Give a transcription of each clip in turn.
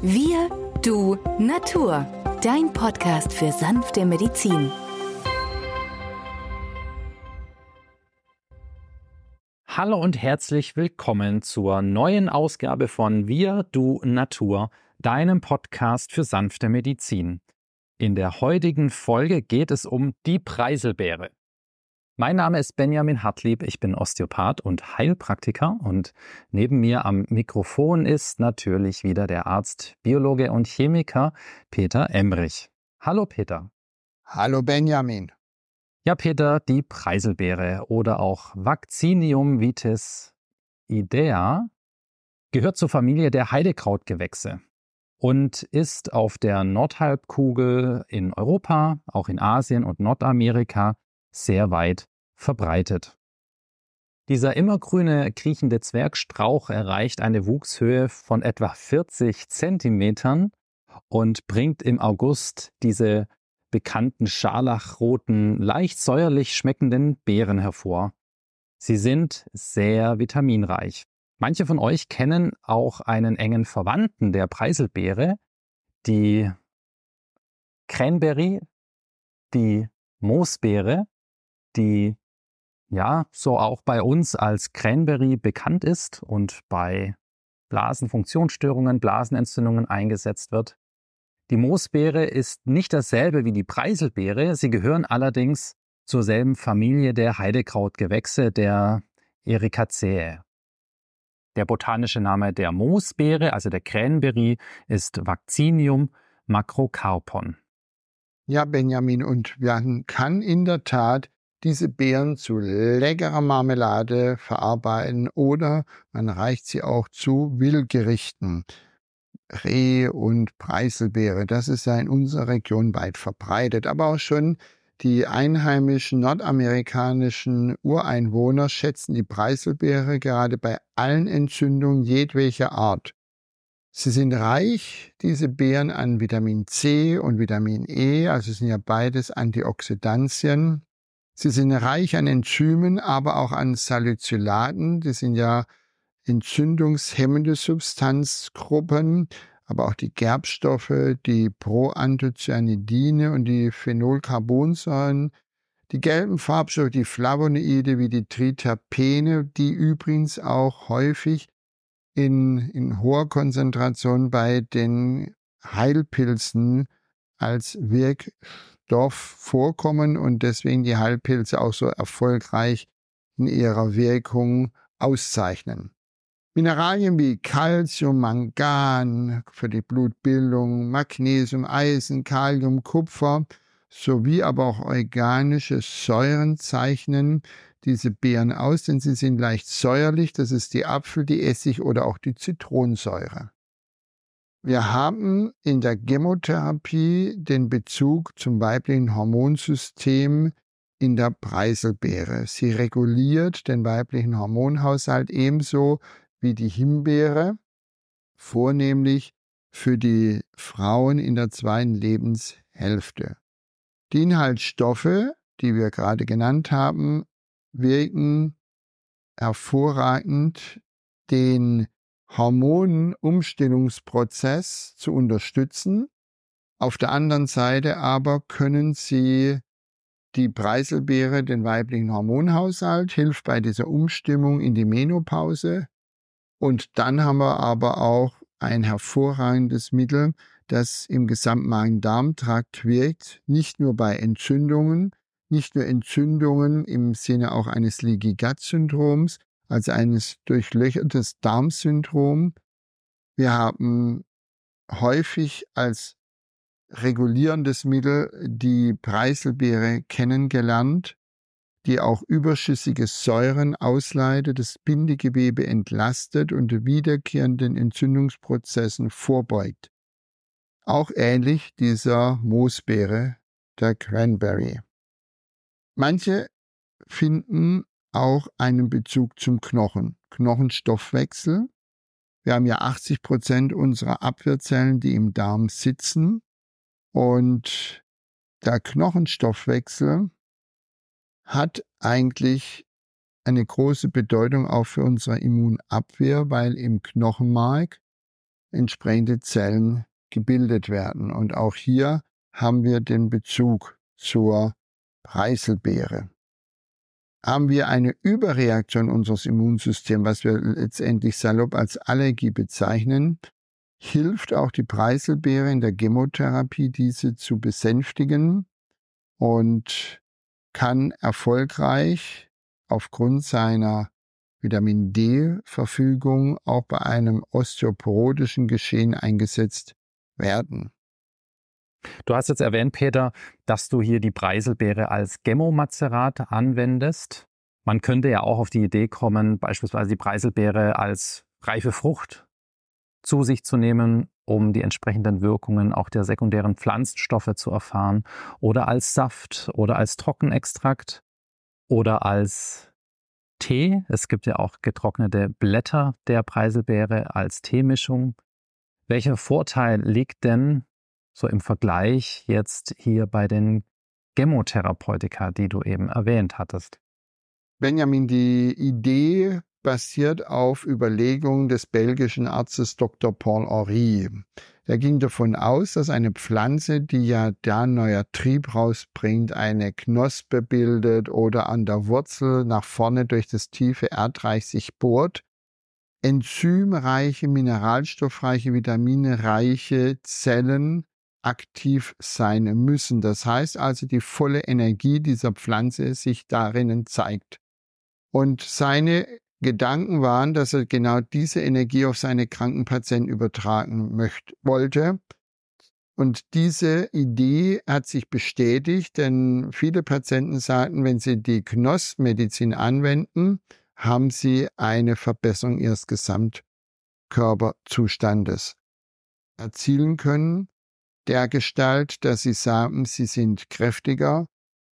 Wir, du, Natur. Dein Podcast für sanfte Medizin. Hallo und herzlich willkommen zur neuen Ausgabe von Wir, du, Natur, deinem Podcast für sanfte Medizin. In der heutigen Folge geht es um die Preiselbeere. Mein Name ist Benjamin Hartlieb, ich bin Osteopath und Heilpraktiker und neben mir am Mikrofon ist natürlich wieder der Arzt, Biologe und Chemiker Peter Emrich. Hallo Peter. Hallo Benjamin. Ja, Peter, die Preiselbeere oder auch Vaccinium vitis idea gehört zur Familie der Heidekrautgewächse und ist auf der Nordhalbkugel in Europa, auch in Asien und Nordamerika sehr weit verbreitet. Dieser immergrüne kriechende Zwergstrauch erreicht eine Wuchshöhe von etwa 40 Zentimetern und bringt im August diese bekannten scharlachroten, leicht säuerlich schmeckenden Beeren hervor. Sie sind sehr vitaminreich. Manche von euch kennen auch einen engen Verwandten der Preiselbeere, die Cranberry, die Moosbeere die ja so auch bei uns als Cranberry bekannt ist und bei Blasenfunktionsstörungen, Blasenentzündungen eingesetzt wird. Die Moosbeere ist nicht dasselbe wie die Preiselbeere, sie gehören allerdings zur selben Familie der Heidekrautgewächse, der Ericaceae. Der botanische Name der Moosbeere, also der Cranberry, ist Vaccinium macrocarpon. Ja, Benjamin, und man kann in der Tat diese Beeren zu leckerer Marmelade verarbeiten oder man reicht sie auch zu Wildgerichten. Reh und Preiselbeere, das ist ja in unserer Region weit verbreitet, aber auch schon die einheimischen nordamerikanischen Ureinwohner schätzen die Preiselbeere gerade bei allen Entzündungen jedwelcher Art. Sie sind reich, diese Beeren, an Vitamin C und Vitamin E, also sind ja beides Antioxidantien, Sie sind reich an Enzymen, aber auch an Salicylaten. Das sind ja entzündungshemmende Substanzgruppen, aber auch die Gerbstoffe, die Proanthocyanidine und die Phenolcarbonsäuren, die gelben Farbstoffe, die Flavonoide wie die Triterpene, die übrigens auch häufig in, in hoher Konzentration bei den Heilpilzen als Wirk Stoff vorkommen und deswegen die Heilpilze auch so erfolgreich in ihrer Wirkung auszeichnen. Mineralien wie Calcium, Mangan für die Blutbildung, Magnesium, Eisen, Kalium, Kupfer sowie aber auch organische Säuren zeichnen diese Beeren aus, denn sie sind leicht säuerlich. Das ist die Apfel, die Essig oder auch die Zitronensäure. Wir haben in der Chemotherapie den Bezug zum weiblichen Hormonsystem in der Preiselbeere. Sie reguliert den weiblichen Hormonhaushalt ebenso wie die Himbeere, vornehmlich für die Frauen in der zweiten Lebenshälfte. Die Inhaltsstoffe, die wir gerade genannt haben, wirken hervorragend den Hormonumstellungsprozess zu unterstützen. Auf der anderen Seite aber können sie die Preiselbeere den weiblichen Hormonhaushalt, hilft bei dieser Umstimmung in die Menopause. Und dann haben wir aber auch ein hervorragendes Mittel, das im gesamten Magen-Darm-Trakt wirkt, nicht nur bei Entzündungen, nicht nur Entzündungen im Sinne auch eines Leaky Als eines durchlöchertes Darmsyndrom. Wir haben häufig als regulierendes Mittel die Preiselbeere kennengelernt, die auch überschüssige Säuren ausleitet, das Bindegewebe entlastet und wiederkehrenden Entzündungsprozessen vorbeugt. Auch ähnlich dieser Moosbeere, der Cranberry. Manche finden auch einen Bezug zum Knochen. Knochenstoffwechsel. Wir haben ja 80 Prozent unserer Abwehrzellen, die im Darm sitzen. Und der Knochenstoffwechsel hat eigentlich eine große Bedeutung auch für unsere Immunabwehr, weil im Knochenmark entsprechende Zellen gebildet werden. Und auch hier haben wir den Bezug zur Preiselbeere. Haben wir eine Überreaktion unseres Immunsystems, was wir letztendlich salopp als Allergie bezeichnen, hilft auch die Preiselbeere in der Chemotherapie, diese zu besänftigen und kann erfolgreich aufgrund seiner Vitamin D-Verfügung auch bei einem osteoporotischen Geschehen eingesetzt werden. Du hast jetzt erwähnt, Peter, dass du hier die Preiselbeere als Gemmomazerat anwendest. Man könnte ja auch auf die Idee kommen, beispielsweise die Preiselbeere als reife Frucht zu sich zu nehmen, um die entsprechenden Wirkungen auch der sekundären Pflanzenstoffe zu erfahren, oder als Saft oder als Trockenextrakt oder als Tee. Es gibt ja auch getrocknete Blätter der Preiselbeere als Teemischung. Welcher Vorteil liegt denn so im Vergleich jetzt hier bei den Chemotherapeutika, die du eben erwähnt hattest? Benjamin, die Idee basiert auf Überlegungen des belgischen Arztes Dr. Paul Henry. Er ging davon aus, dass eine Pflanze, die ja da neuer Trieb rausbringt, eine Knospe bildet oder an der Wurzel nach vorne durch das tiefe Erdreich sich bohrt, enzymreiche, mineralstoffreiche, vitaminereiche Zellen aktiv sein müssen. Das heißt also, die volle Energie dieser Pflanze sich darinnen zeigt. Und seine Gedanken waren, dass er genau diese Energie auf seine kranken Patienten übertragen möchte, wollte. Und diese Idee hat sich bestätigt, denn viele Patienten sagten, wenn sie die Knoss-Medizin anwenden, haben sie eine Verbesserung ihres Gesamtkörperzustandes erzielen können der Gestalt, dass sie sagen, sie sind kräftiger,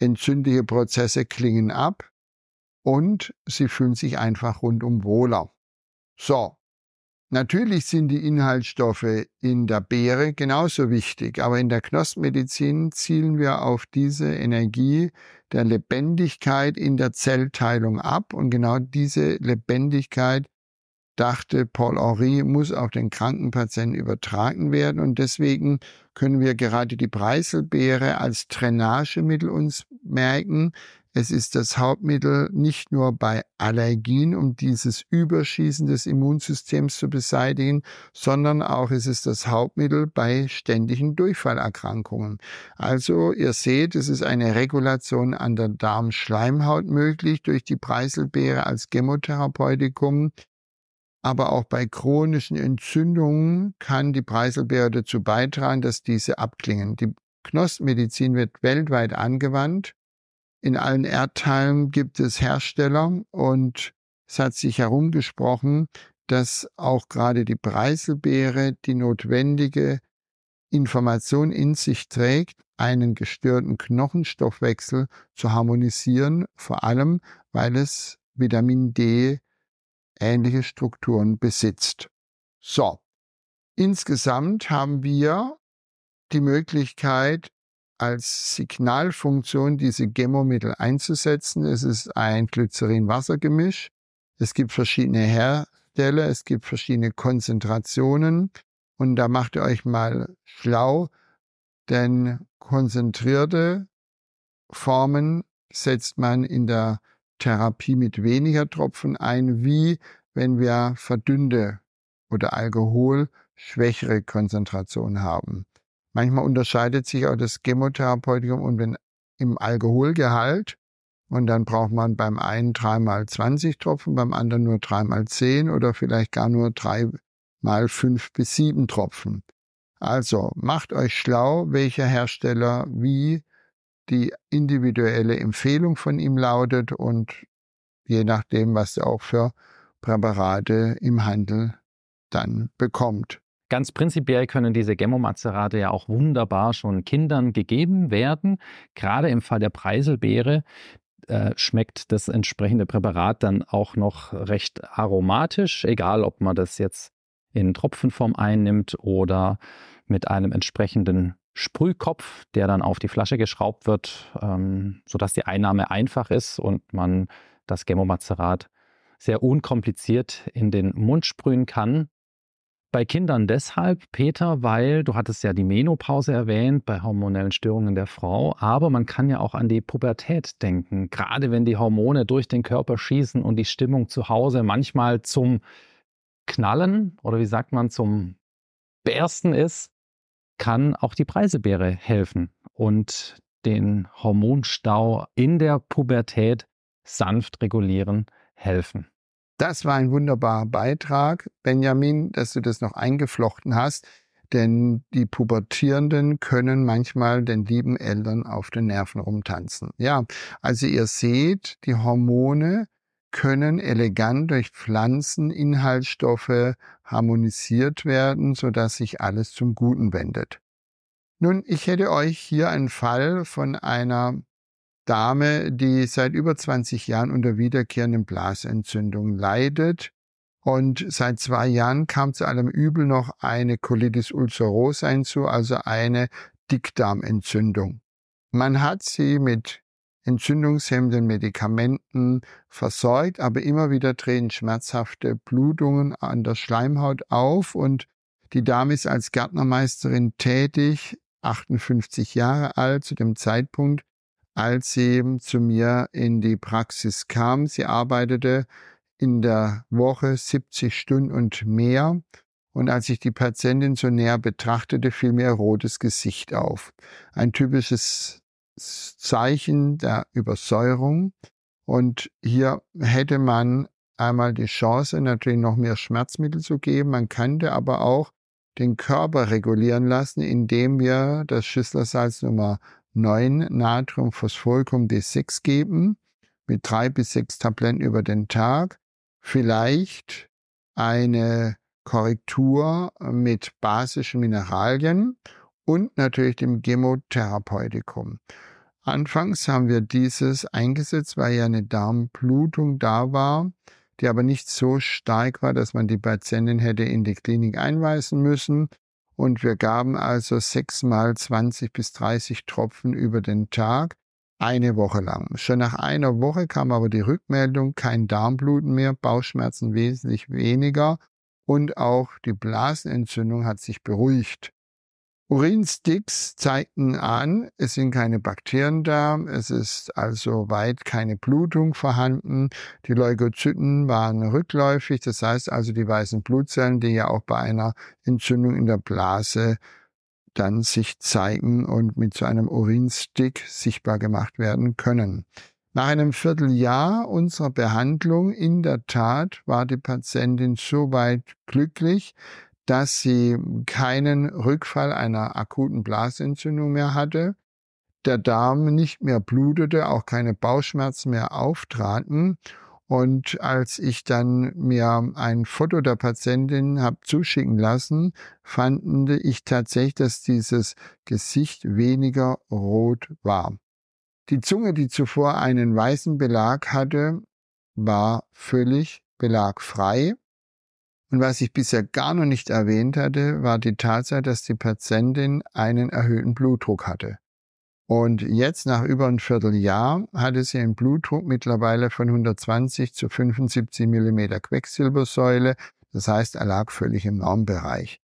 entzündliche Prozesse klingen ab und sie fühlen sich einfach rundum wohler. So, natürlich sind die Inhaltsstoffe in der Beere genauso wichtig, aber in der Knospenmedizin zielen wir auf diese Energie der Lebendigkeit in der Zellteilung ab und genau diese Lebendigkeit dachte Paul Henry, muss auf den Krankenpatienten übertragen werden. Und deswegen können wir gerade die Preiselbeere als Drainagemittel uns merken. Es ist das Hauptmittel nicht nur bei Allergien, um dieses Überschießen des Immunsystems zu beseitigen, sondern auch es ist das Hauptmittel bei ständigen Durchfallerkrankungen. Also ihr seht, es ist eine Regulation an der Darmschleimhaut möglich durch die Preiselbeere als Chemotherapeutikum aber auch bei chronischen Entzündungen kann die Preiselbeere dazu beitragen, dass diese abklingen. Die Knospenmedizin wird weltweit angewandt. In allen Erdteilen gibt es Hersteller und es hat sich herumgesprochen, dass auch gerade die Preiselbeere die notwendige Information in sich trägt, einen gestörten Knochenstoffwechsel zu harmonisieren, vor allem weil es Vitamin D ähnliche Strukturen besitzt. So, insgesamt haben wir die Möglichkeit, als Signalfunktion diese Gemomittel einzusetzen. Es ist ein Glycerin-Wasser-Gemisch. Es gibt verschiedene Hersteller, es gibt verschiedene Konzentrationen. Und da macht ihr euch mal schlau, denn konzentrierte Formen setzt man in der Therapie mit weniger Tropfen ein, wie wenn wir verdünnte oder alkoholschwächere Konzentration haben. Manchmal unterscheidet sich auch das Chemotherapeutikum und wenn im Alkoholgehalt und dann braucht man beim einen dreimal 20 Tropfen, beim anderen nur dreimal 10 oder vielleicht gar nur dreimal fünf bis sieben Tropfen. Also macht euch schlau, welcher Hersteller wie die individuelle Empfehlung von ihm lautet und je nachdem, was er auch für Präparate im Handel dann bekommt. Ganz prinzipiell können diese Gemomazerate ja auch wunderbar schon Kindern gegeben werden. Gerade im Fall der Preiselbeere äh, schmeckt das entsprechende Präparat dann auch noch recht aromatisch, egal ob man das jetzt in Tropfenform einnimmt oder mit einem entsprechenden Sprühkopf, der dann auf die Flasche geschraubt wird, ähm, sodass die Einnahme einfach ist und man das Gemomazerat sehr unkompliziert in den Mund sprühen kann. bei Kindern deshalb, Peter, weil du hattest ja die Menopause erwähnt bei hormonellen Störungen der Frau, aber man kann ja auch an die Pubertät denken. Gerade wenn die Hormone durch den Körper schießen und die Stimmung zu Hause manchmal zum Knallen oder wie sagt man zum Bersten ist, kann auch die Preiselbeere helfen und den Hormonstau in der Pubertät sanft regulieren helfen. Das war ein wunderbarer Beitrag, Benjamin, dass du das noch eingeflochten hast, denn die Pubertierenden können manchmal den lieben Eltern auf den Nerven rumtanzen. Ja, also ihr seht, die Hormone können elegant durch Pflanzeninhaltsstoffe harmonisiert werden, sodass sich alles zum Guten wendet. Nun, ich hätte euch hier einen Fall von einer Dame, die seit über 20 Jahren unter wiederkehrenden Blasentzündungen leidet. Und seit zwei Jahren kam zu allem Übel noch eine Colitis ulcerosa hinzu, also eine Dickdarmentzündung. Man hat sie mit entzündungshemmenden Medikamenten versorgt, aber immer wieder treten schmerzhafte Blutungen an der Schleimhaut auf und die Dame ist als Gärtnermeisterin tätig, 58 Jahre alt zu dem Zeitpunkt, als sie zu mir in die Praxis kam. Sie arbeitete in der Woche 70 Stunden und mehr. Und als ich die Patientin so näher betrachtete, fiel mir ein rotes Gesicht auf. Ein typisches Zeichen der Übersäuerung. Und hier hätte man einmal die Chance, natürlich noch mehr Schmerzmittel zu geben. Man könnte aber auch den Körper regulieren lassen, indem wir das Schüsslersalz Nummer 9 Natriumphosphoricum D6 geben, mit drei bis sechs Tabletten über den Tag. Vielleicht eine Korrektur mit basischen Mineralien und natürlich dem Chemotherapeutikum. Anfangs haben wir dieses eingesetzt, weil ja eine Darmblutung da war, die aber nicht so stark war, dass man die Patientin hätte in die Klinik einweisen müssen. Und wir gaben also sechsmal 20 bis 30 Tropfen über den Tag, eine Woche lang. Schon nach einer Woche kam aber die Rückmeldung, kein Darmbluten mehr, Bauchschmerzen wesentlich weniger und auch die Blasenentzündung hat sich beruhigt. Urinsticks zeigten an, es sind keine Bakterien da, es ist also weit keine Blutung vorhanden. Die Leukozyten waren rückläufig, das heißt also die weißen Blutzellen, die ja auch bei einer Entzündung in der Blase dann sich zeigen und mit so einem Urinstick sichtbar gemacht werden können. Nach einem Vierteljahr unserer Behandlung in der Tat war die Patientin soweit glücklich, dass sie keinen Rückfall einer akuten Blasentzündung mehr hatte, der Darm nicht mehr blutete, auch keine Bauchschmerzen mehr auftraten. Und als ich dann mir ein Foto der Patientin habe zuschicken lassen, fand ich tatsächlich, dass dieses Gesicht weniger rot war. Die Zunge, die zuvor einen weißen Belag hatte, war völlig belagfrei. Und was ich bisher gar noch nicht erwähnt hatte, war die Tatsache, dass die Patientin einen erhöhten Blutdruck hatte. Und jetzt nach über ein Vierteljahr hatte sie einen Blutdruck mittlerweile von 120 zu 75 Millimeter Quecksilbersäule. Das heißt, er lag völlig im Normbereich.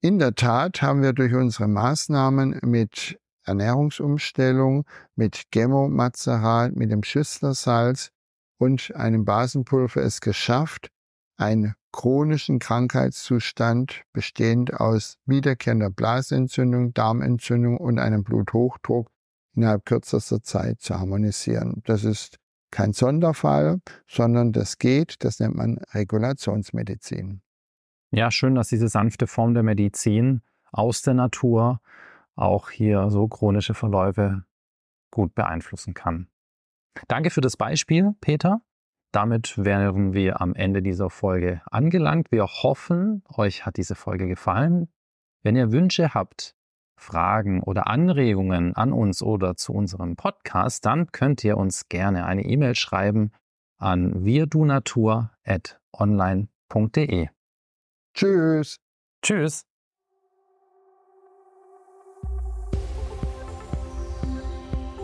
In der Tat haben wir durch unsere Maßnahmen mit Ernährungsumstellung, mit Gemmomazerat, mit dem Schüsslersalz und einem Basenpulver es geschafft, ein chronischen Krankheitszustand bestehend aus wiederkehrender Blasentzündung, Darmentzündung und einem Bluthochdruck innerhalb kürzester Zeit zu harmonisieren. Das ist kein Sonderfall, sondern das geht, das nennt man Regulationsmedizin. Ja, schön, dass diese sanfte Form der Medizin aus der Natur auch hier so chronische Verläufe gut beeinflussen kann. Danke für das Beispiel, Peter. Damit wären wir am Ende dieser Folge angelangt. Wir hoffen, euch hat diese Folge gefallen. Wenn ihr Wünsche habt, Fragen oder Anregungen an uns oder zu unserem Podcast, dann könnt ihr uns gerne eine E-Mail schreiben an wirdunatur.online.de. Tschüss. Tschüss.